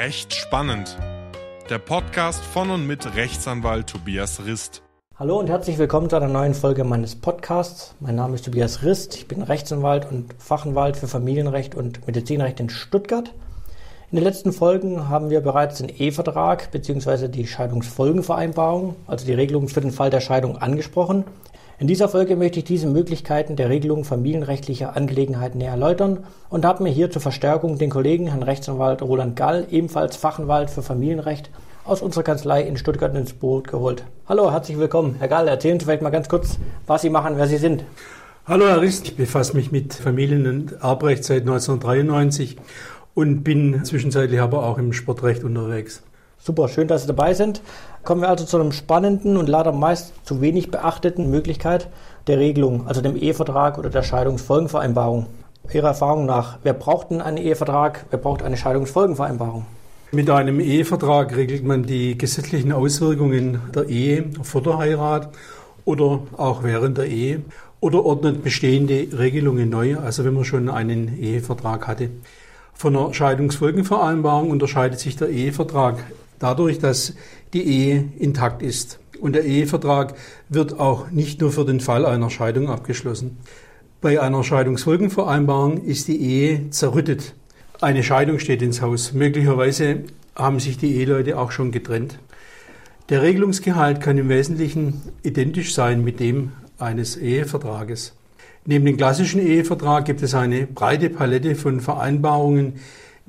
Recht spannend. Der Podcast von und mit Rechtsanwalt Tobias Rist. Hallo und herzlich willkommen zu einer neuen Folge meines Podcasts. Mein Name ist Tobias Rist. Ich bin Rechtsanwalt und Fachanwalt für Familienrecht und Medizinrecht in Stuttgart. In den letzten Folgen haben wir bereits den Ehevertrag bzw. die Scheidungsfolgenvereinbarung, also die Regelung für den Fall der Scheidung, angesprochen. In dieser Folge möchte ich diese Möglichkeiten der Regelung familienrechtlicher Angelegenheiten näher erläutern und habe mir hier zur Verstärkung den Kollegen Herrn Rechtsanwalt Roland Gall, ebenfalls Fachanwalt für Familienrecht, aus unserer Kanzlei in Stuttgart ins Boot geholt. Hallo, herzlich willkommen. Herr Gall, erzählen Sie vielleicht mal ganz kurz, was Sie machen, wer Sie sind. Hallo Herr Rist, ich befasse mich mit Familien- und Erbrecht seit 1993 und bin zwischenzeitlich aber auch im Sportrecht unterwegs. Super, schön, dass Sie dabei sind. Kommen wir also zu einem spannenden und leider meist zu wenig beachteten Möglichkeit der Regelung, also dem Ehevertrag oder der Scheidungsfolgenvereinbarung. Ihrer Erfahrung nach, wer braucht denn einen Ehevertrag, wer braucht eine Scheidungsfolgenvereinbarung? Mit einem Ehevertrag regelt man die gesetzlichen Auswirkungen der Ehe vor der Heirat oder auch während der Ehe oder ordnet bestehende Regelungen neu, also wenn man schon einen Ehevertrag hatte. Von der Scheidungsfolgenvereinbarung unterscheidet sich der Ehevertrag dadurch, dass die Ehe intakt ist. Und der Ehevertrag wird auch nicht nur für den Fall einer Scheidung abgeschlossen. Bei einer Scheidungsfolgenvereinbarung ist die Ehe zerrüttet. Eine Scheidung steht ins Haus. Möglicherweise haben sich die Eheleute auch schon getrennt. Der Regelungsgehalt kann im Wesentlichen identisch sein mit dem eines Ehevertrages. Neben dem klassischen Ehevertrag gibt es eine breite Palette von Vereinbarungen,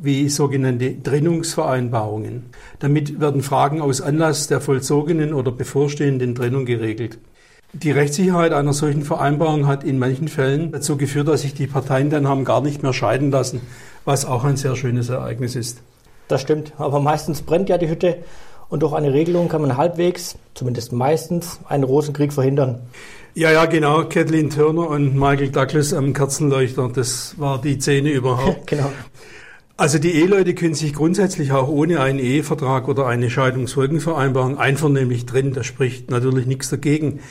wie sogenannte Trennungsvereinbarungen. Damit werden Fragen aus Anlass der vollzogenen oder bevorstehenden Trennung geregelt. Die Rechtssicherheit einer solchen Vereinbarung hat in manchen Fällen dazu geführt, dass sich die Parteien dann haben gar nicht mehr scheiden lassen, was auch ein sehr schönes Ereignis ist. Das stimmt, aber meistens brennt ja die Hütte und durch eine Regelung kann man halbwegs, zumindest meistens, einen Rosenkrieg verhindern. Ja, ja, genau. Kathleen Turner und Michael Douglas am Kerzenleuchter, das war die Szene überhaupt. genau. Also die Eheleute können sich grundsätzlich auch ohne einen Ehevertrag oder eine Scheidungsfolgenvereinbarung einvernehmlich trennen. Da spricht natürlich nichts dagegen.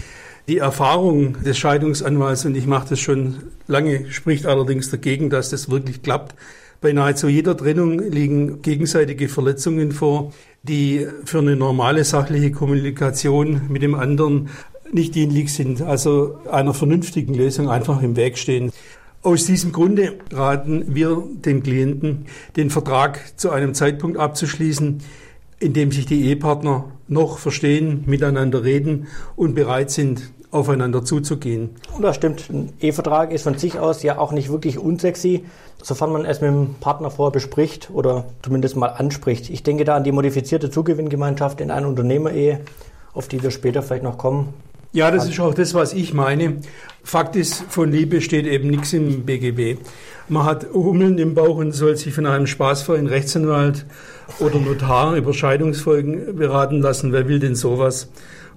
Die Erfahrung des Scheidungsanwalts, und ich mache das schon lange, spricht allerdings dagegen, dass das wirklich klappt. Bei nahezu jeder Trennung liegen gegenseitige Verletzungen vor, die für eine normale sachliche Kommunikation mit dem anderen nicht dienlich sind, also einer vernünftigen Lösung einfach im Weg stehen. Aus diesem Grunde raten wir den Klienten, den Vertrag zu einem Zeitpunkt abzuschließen, in dem sich die Ehepartner noch verstehen, miteinander reden und bereit sind, aufeinander zuzugehen. Das stimmt. Ein Ehevertrag ist von sich aus ja auch nicht wirklich unsexy, sofern man es mit dem Partner vorher bespricht oder zumindest mal anspricht. Ich denke da an die modifizierte Zugewinngemeinschaft in einer Unternehmerehe, auf die wir später vielleicht noch kommen. Ja, das ist auch das, was ich meine. Fakt ist, von Liebe steht eben nichts im BGB. Man hat Hummeln im Bauch und soll sich von einem spaßvollen Rechtsanwalt oder Notar über Scheidungsfolgen beraten lassen. Wer will denn sowas?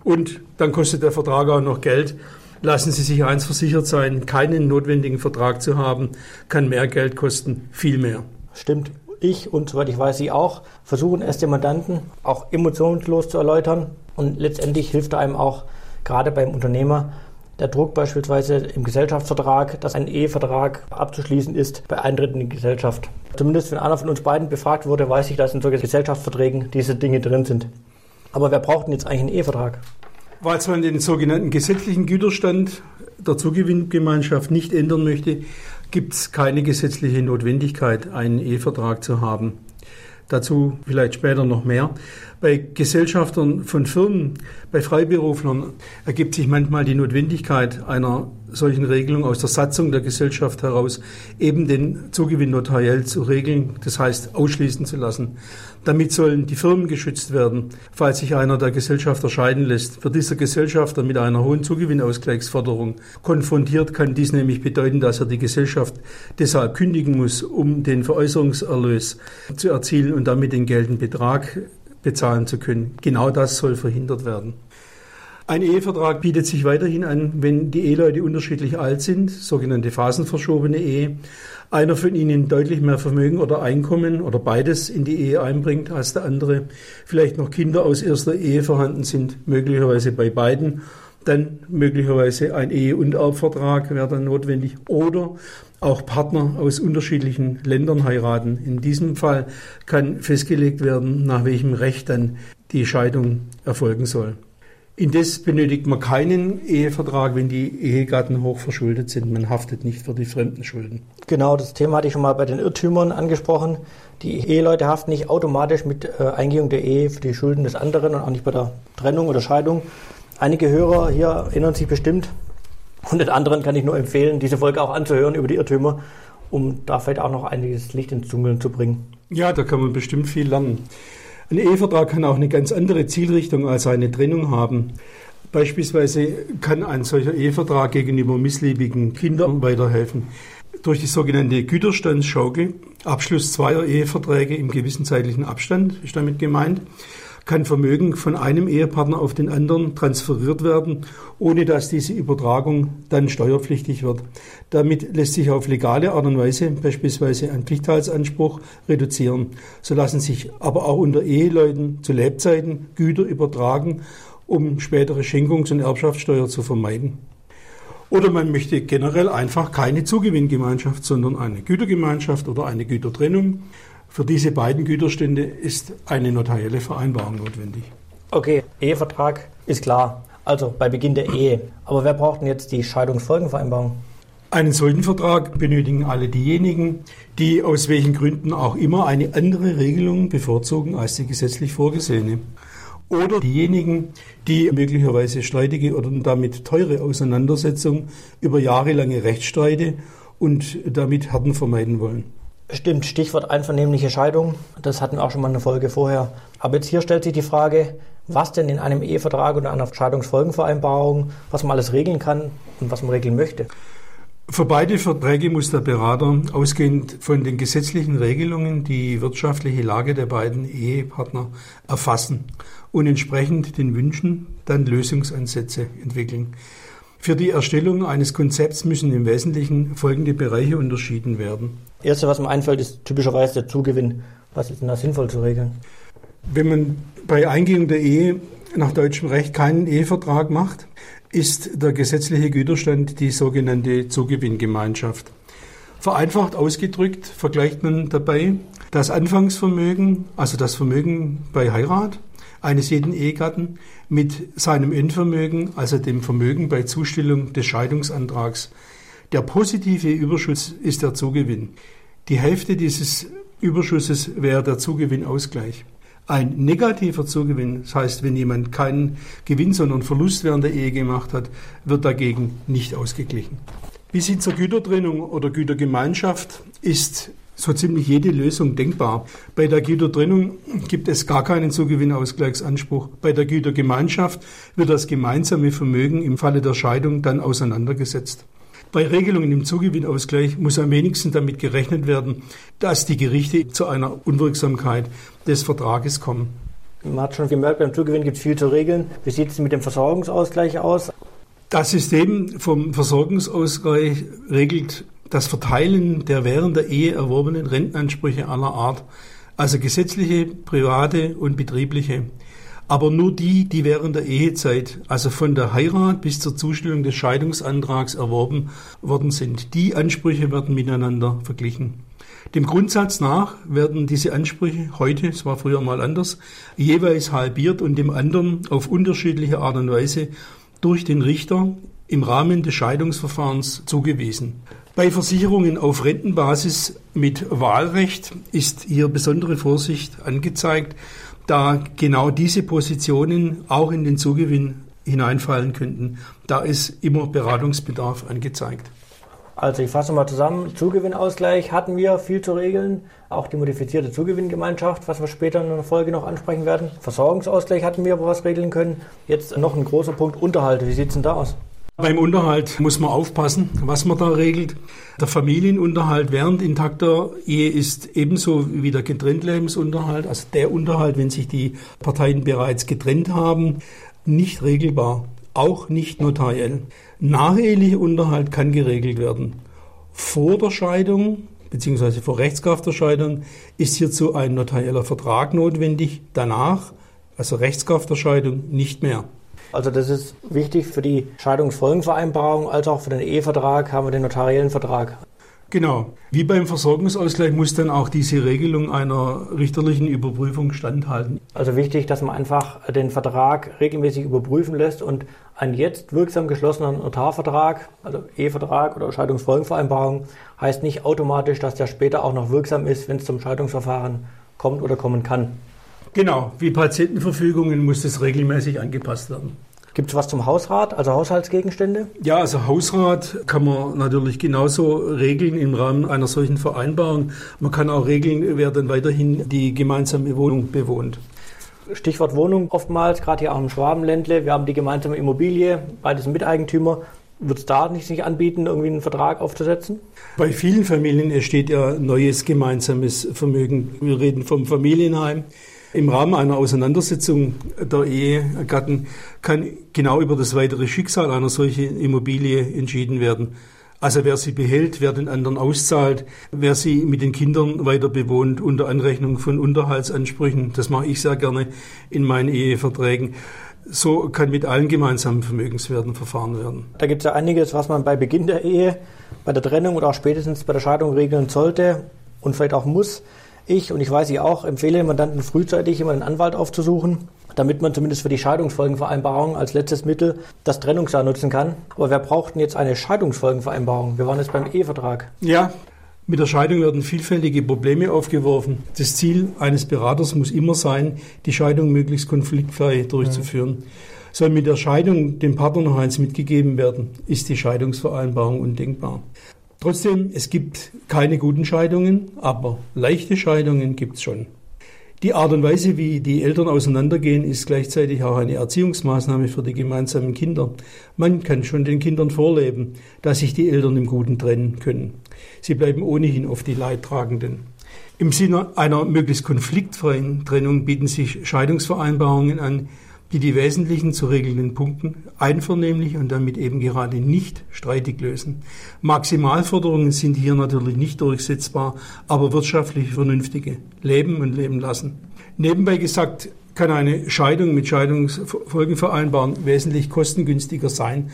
Und dann kostet der Vertrag auch noch Geld. Lassen Sie sich eins versichert sein, keinen notwendigen Vertrag zu haben, kann mehr Geld kosten, viel mehr. Stimmt. Ich und soweit ich weiß, Sie auch versuchen es dem Mandanten auch emotionslos zu erläutern und letztendlich hilft einem auch gerade beim Unternehmer der Druck beispielsweise im Gesellschaftsvertrag, dass ein Ehevertrag abzuschließen ist bei Eintritt in die Gesellschaft. Zumindest wenn einer von uns beiden befragt wurde, weiß ich, dass in solchen Gesellschaftsverträgen diese Dinge drin sind. Aber wer braucht denn jetzt eigentlich einen Ehevertrag? Weil man den sogenannten gesetzlichen Güterstand der Zugewinngemeinschaft nicht ändern möchte, gibt es keine gesetzliche Notwendigkeit, einen Ehevertrag zu haben. Dazu vielleicht später noch mehr. Bei Gesellschaftern von Firmen, bei Freiberuflern ergibt sich manchmal die Notwendigkeit einer solchen Regelung aus der Satzung der Gesellschaft heraus, eben den Zugewinn notariell zu regeln, das heißt ausschließen zu lassen. Damit sollen die Firmen geschützt werden, falls sich einer der Gesellschafter scheiden lässt. Wird dieser Gesellschafter mit einer hohen Zugewinnausgleichsforderung konfrontiert, kann dies nämlich bedeuten, dass er die Gesellschaft deshalb kündigen muss, um den Veräußerungserlös zu erzielen und damit den geltenden Betrag bezahlen zu können. Genau das soll verhindert werden. Ein Ehevertrag bietet sich weiterhin an, wenn die Eheleute unterschiedlich alt sind, sogenannte phasenverschobene Ehe, einer von ihnen deutlich mehr Vermögen oder Einkommen oder beides in die Ehe einbringt als der andere, vielleicht noch Kinder aus erster Ehe vorhanden sind, möglicherweise bei beiden dann möglicherweise ein Ehe- und Erbvertrag wäre dann notwendig oder auch Partner aus unterschiedlichen Ländern heiraten. In diesem Fall kann festgelegt werden, nach welchem Recht dann die Scheidung erfolgen soll. Indes benötigt man keinen Ehevertrag, wenn die Ehegatten hoch verschuldet sind. Man haftet nicht für die fremden Schulden. Genau, das Thema hatte ich schon mal bei den Irrtümern angesprochen. Die Eheleute haften nicht automatisch mit äh, Eingehung der Ehe für die Schulden des anderen und auch nicht bei der Trennung oder Scheidung. Einige Hörer hier erinnern sich bestimmt, und den anderen kann ich nur empfehlen, diese Folge auch anzuhören über die Irrtümer, um da vielleicht auch noch einiges Licht ins Dunkeln zu bringen. Ja, da kann man bestimmt viel lernen. Ein Ehevertrag kann auch eine ganz andere Zielrichtung als eine Trennung haben. Beispielsweise kann ein solcher Ehevertrag gegenüber missliebigen Kindern weiterhelfen. Durch die sogenannte Güterstandsschaukel, Abschluss zweier Eheverträge im gewissen zeitlichen Abstand, ist damit gemeint, kann Vermögen von einem Ehepartner auf den anderen transferiert werden, ohne dass diese Übertragung dann steuerpflichtig wird. Damit lässt sich auf legale Art und Weise beispielsweise ein Pflichtteilsanspruch reduzieren. So lassen sich aber auch unter Eheleuten zu Lebzeiten Güter übertragen, um spätere Schenkungs- und Erbschaftssteuer zu vermeiden. Oder man möchte generell einfach keine Zugewinngemeinschaft, sondern eine Gütergemeinschaft oder eine Gütertrennung. Für diese beiden Güterstände ist eine notarielle Vereinbarung notwendig. Okay, Ehevertrag ist klar. Also bei Beginn der Ehe. Aber wer braucht denn jetzt die Scheidungsfolgenvereinbarung? Einen solchen Vertrag benötigen alle diejenigen, die aus welchen Gründen auch immer eine andere Regelung bevorzugen als die gesetzlich vorgesehene. Oder diejenigen, die möglicherweise streitige oder damit teure Auseinandersetzungen über jahrelange Rechtsstreite und damit Härten vermeiden wollen. Stimmt, Stichwort einvernehmliche Scheidung. Das hatten wir auch schon mal eine Folge vorher. Aber jetzt hier stellt sich die Frage, was denn in einem Ehevertrag oder einer Scheidungsfolgenvereinbarung, was man alles regeln kann und was man regeln möchte. Für beide Verträge muss der Berater ausgehend von den gesetzlichen Regelungen die wirtschaftliche Lage der beiden Ehepartner erfassen und entsprechend den Wünschen dann Lösungsansätze entwickeln. Für die Erstellung eines Konzepts müssen im Wesentlichen folgende Bereiche unterschieden werden. Erste, was mir einfällt, ist typischerweise der Zugewinn. Was ist denn da sinnvoll zu regeln? Wenn man bei Eingehung der Ehe nach deutschem Recht keinen Ehevertrag macht, ist der gesetzliche Güterstand die sogenannte Zugewinngemeinschaft. Vereinfacht ausgedrückt vergleicht man dabei das Anfangsvermögen, also das Vermögen bei Heirat, eines jeden Ehegatten mit seinem Endvermögen, also dem Vermögen bei Zustellung des Scheidungsantrags. Der positive Überschuss ist der Zugewinn. Die Hälfte dieses Überschusses wäre der Zugewinnausgleich. Ein negativer Zugewinn, das heißt, wenn jemand keinen Gewinn, sondern Verlust während der Ehe gemacht hat, wird dagegen nicht ausgeglichen. Bis hin zur Gütertrennung oder Gütergemeinschaft ist so ziemlich jede Lösung denkbar. Bei der Gütertrennung gibt es gar keinen Zugewinnausgleichsanspruch. Bei der Gütergemeinschaft wird das gemeinsame Vermögen im Falle der Scheidung dann auseinandergesetzt. Bei Regelungen im Zugewinnausgleich muss am wenigsten damit gerechnet werden, dass die Gerichte zu einer Unwirksamkeit des Vertrages kommen. Man hat schon gemerkt, beim Zugewinn gibt es viel zu regeln. Wie sieht es mit dem Versorgungsausgleich aus? Das System vom Versorgungsausgleich regelt das Verteilen der während der Ehe erworbenen Rentenansprüche aller Art, also gesetzliche, private und betriebliche, aber nur die, die während der Ehezeit, also von der Heirat bis zur Zustellung des Scheidungsantrags erworben worden sind. Die Ansprüche werden miteinander verglichen. Dem Grundsatz nach werden diese Ansprüche heute, es war früher mal anders, jeweils halbiert und dem anderen auf unterschiedliche Art und Weise durch den Richter im Rahmen des Scheidungsverfahrens zugewiesen. Bei Versicherungen auf Rentenbasis mit Wahlrecht ist hier besondere Vorsicht angezeigt, da genau diese Positionen auch in den Zugewinn hineinfallen könnten. Da ist immer Beratungsbedarf angezeigt. Also ich fasse mal zusammen. Zugewinnausgleich hatten wir viel zu regeln. Auch die modifizierte Zugewinngemeinschaft, was wir später in einer Folge noch ansprechen werden. Versorgungsausgleich hatten wir, wir was regeln können. Jetzt noch ein großer Punkt Unterhalt. Wie sieht es denn da aus? Beim Unterhalt muss man aufpassen, was man da regelt. Der Familienunterhalt während intakter Ehe ist ebenso wie der Getrenntlebensunterhalt, also der Unterhalt, wenn sich die Parteien bereits getrennt haben, nicht regelbar, auch nicht notariell. Nachehelicher Unterhalt kann geregelt werden. Vor der Scheidung bzw. vor Rechtskraft der Scheidung ist hierzu ein notarieller Vertrag notwendig. Danach, also Rechtskraft der Scheidung, nicht mehr. Also das ist wichtig für die Scheidungsfolgenvereinbarung als auch für den Ehevertrag haben wir den notariellen Vertrag. Genau. Wie beim Versorgungsausgleich muss dann auch diese Regelung einer richterlichen Überprüfung standhalten. Also wichtig, dass man einfach den Vertrag regelmäßig überprüfen lässt und ein jetzt wirksam geschlossener Notarvertrag, also Ehevertrag oder Scheidungsfolgenvereinbarung, heißt nicht automatisch, dass der später auch noch wirksam ist, wenn es zum Scheidungsverfahren kommt oder kommen kann. Genau, wie Patientenverfügungen muss das regelmäßig angepasst werden. Gibt es was zum Hausrat, also Haushaltsgegenstände? Ja, also Hausrat kann man natürlich genauso regeln im Rahmen einer solchen Vereinbarung. Man kann auch regeln, wer dann weiterhin die gemeinsame Wohnung bewohnt. Stichwort Wohnung oftmals, gerade hier auch im Schwabenländle. Wir haben die gemeinsame Immobilie, beide sind Miteigentümer. Wird es da nicht sich anbieten, irgendwie einen Vertrag aufzusetzen? Bei vielen Familien entsteht ja neues gemeinsames Vermögen. Wir reden vom Familienheim. Im Rahmen einer Auseinandersetzung der Ehegatten kann genau über das weitere Schicksal einer solchen Immobilie entschieden werden. Also wer sie behält, wer den anderen auszahlt, wer sie mit den Kindern weiter bewohnt unter Anrechnung von Unterhaltsansprüchen. Das mache ich sehr gerne in meinen Eheverträgen. So kann mit allen gemeinsamen Vermögenswerten verfahren werden. Da gibt es ja einiges, was man bei Beginn der Ehe, bei der Trennung oder auch spätestens bei der Scheidung regeln sollte und vielleicht auch muss. Ich und ich weiß, Sie auch, empfehle Mandanten frühzeitig immer einen Anwalt aufzusuchen, damit man zumindest für die Scheidungsfolgenvereinbarung als letztes Mittel das Trennungsjahr nutzen kann. Aber wer braucht denn jetzt eine Scheidungsfolgenvereinbarung? Wir waren jetzt beim Ehevertrag. Ja, mit der Scheidung werden vielfältige Probleme aufgeworfen. Das Ziel eines Beraters muss immer sein, die Scheidung möglichst konfliktfrei durchzuführen. Mhm. Soll mit der Scheidung dem Partner noch eins mitgegeben werden, ist die Scheidungsvereinbarung undenkbar. Trotzdem, es gibt keine guten Scheidungen, aber leichte Scheidungen gibt es schon. Die Art und Weise, wie die Eltern auseinandergehen, ist gleichzeitig auch eine Erziehungsmaßnahme für die gemeinsamen Kinder. Man kann schon den Kindern vorleben, dass sich die Eltern im Guten trennen können. Sie bleiben ohnehin oft die Leidtragenden. Im Sinne einer möglichst konfliktfreien Trennung bieten sich Scheidungsvereinbarungen an, die die wesentlichen zu regelnden Punkten einvernehmlich und damit eben gerade nicht streitig lösen. Maximalforderungen sind hier natürlich nicht durchsetzbar, aber wirtschaftlich vernünftige. Leben und leben lassen. Nebenbei gesagt, kann eine Scheidung mit Scheidungsfolgenvereinbaren wesentlich kostengünstiger sein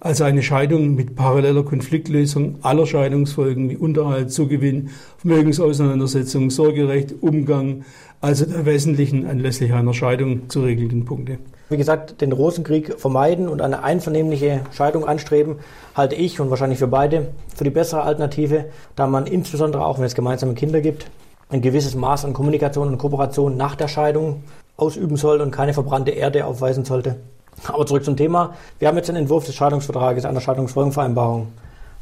als eine Scheidung mit paralleler Konfliktlösung aller Scheidungsfolgen wie Unterhalt, Zugewinn, Vermögensauseinandersetzung, Sorgerecht, Umgang, also der wesentlichen anlässlich einer Scheidung zu regelnden Punkte. Wie gesagt, den Rosenkrieg vermeiden und eine einvernehmliche Scheidung anstreben, halte ich und wahrscheinlich für beide für die bessere Alternative, da man insbesondere auch, wenn es gemeinsame Kinder gibt, ein gewisses Maß an Kommunikation und Kooperation nach der Scheidung ausüben soll und keine verbrannte Erde aufweisen sollte. Aber zurück zum Thema. Wir haben jetzt den Entwurf des Scheidungsvertrages, einer Scheidungsfolgenvereinbarung.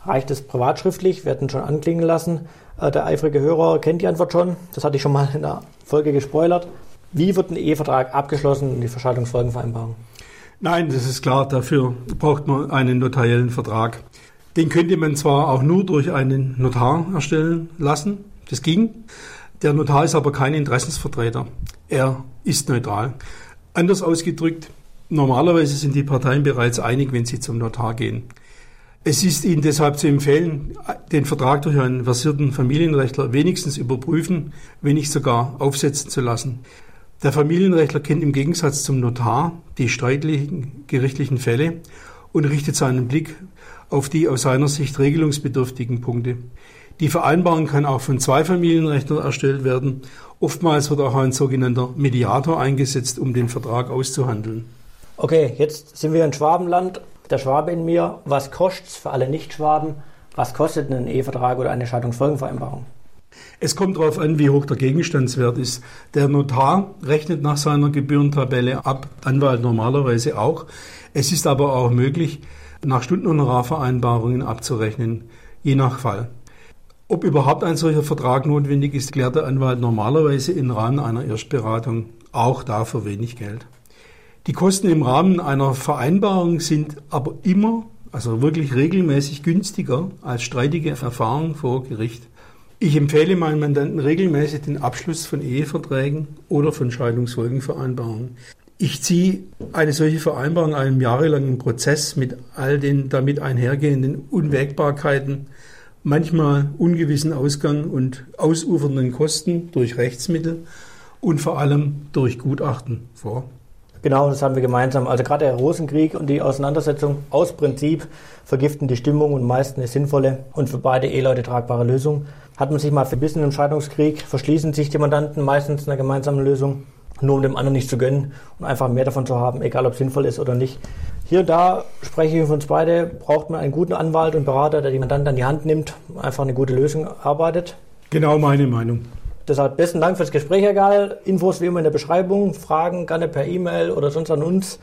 Reicht es privatschriftlich? Wir hatten schon anklingen lassen. Äh, der eifrige Hörer kennt die Antwort schon. Das hatte ich schon mal in der Folge gespoilert. Wie wird ein Ehevertrag abgeschlossen in die Scheidungsfolgenvereinbarung? Nein, das ist klar. Dafür braucht man einen notariellen Vertrag. Den könnte man zwar auch nur durch einen Notar erstellen lassen. Das ging. Der Notar ist aber kein Interessensvertreter. Er ist neutral. Anders ausgedrückt, Normalerweise sind die Parteien bereits einig, wenn sie zum Notar gehen. Es ist Ihnen deshalb zu empfehlen, den Vertrag durch einen versierten Familienrechtler wenigstens überprüfen, wenn nicht sogar aufsetzen zu lassen. Der Familienrechtler kennt im Gegensatz zum Notar die streitlichen gerichtlichen Fälle und richtet seinen Blick auf die aus seiner Sicht regelungsbedürftigen Punkte. Die Vereinbarung kann auch von zwei Familienrechtlern erstellt werden. Oftmals wird auch ein sogenannter Mediator eingesetzt, um den Vertrag auszuhandeln. Okay, jetzt sind wir in Schwabenland. Der Schwabe in mir. Was kostet es für alle Nicht-Schwaben? Was kostet ein Ehevertrag oder eine Scheidungsfolgenvereinbarung? Es kommt darauf an, wie hoch der Gegenstandswert ist. Der Notar rechnet nach seiner Gebührentabelle ab, Anwalt normalerweise auch. Es ist aber auch möglich, nach Stundenhonorarvereinbarungen abzurechnen, je nach Fall. Ob überhaupt ein solcher Vertrag notwendig ist, klärt der Anwalt normalerweise im Rahmen einer Erstberatung, auch da für wenig Geld. Die Kosten im Rahmen einer Vereinbarung sind aber immer, also wirklich regelmäßig günstiger als streitige Verfahren vor Gericht. Ich empfehle meinen Mandanten regelmäßig den Abschluss von Eheverträgen oder von Scheidungsfolgenvereinbarungen. Ich ziehe eine solche Vereinbarung einem jahrelangen Prozess mit all den damit einhergehenden Unwägbarkeiten, manchmal ungewissen Ausgang und ausufernden Kosten durch Rechtsmittel und vor allem durch Gutachten vor. Genau, das haben wir gemeinsam. Also gerade der Rosenkrieg und die Auseinandersetzung aus Prinzip vergiften die Stimmung und meist eine sinnvolle und für beide Eheleute tragbare Lösung. Hat man sich mal verbissen im Scheidungskrieg, verschließen sich die Mandanten meistens einer gemeinsamen Lösung, nur um dem anderen nicht zu gönnen und einfach mehr davon zu haben, egal ob es sinnvoll ist oder nicht. Hier und da spreche ich für uns beide, braucht man einen guten Anwalt und Berater, der die Mandanten an die Hand nimmt, einfach eine gute Lösung arbeitet. Genau meine Meinung. Deshalb besten Dank fürs Gespräch, Herr Gall. Infos wie immer in der Beschreibung, Fragen gerne per E-Mail oder sonst an uns.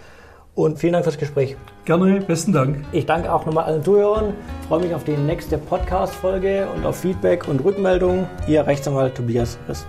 Und vielen Dank fürs Gespräch. Gerne, besten Dank. Ich danke auch nochmal allen Zuhörern, freue mich auf die nächste Podcast-Folge und auf Feedback und Rückmeldung. Ihr Rechtsanwalt Tobias Rist.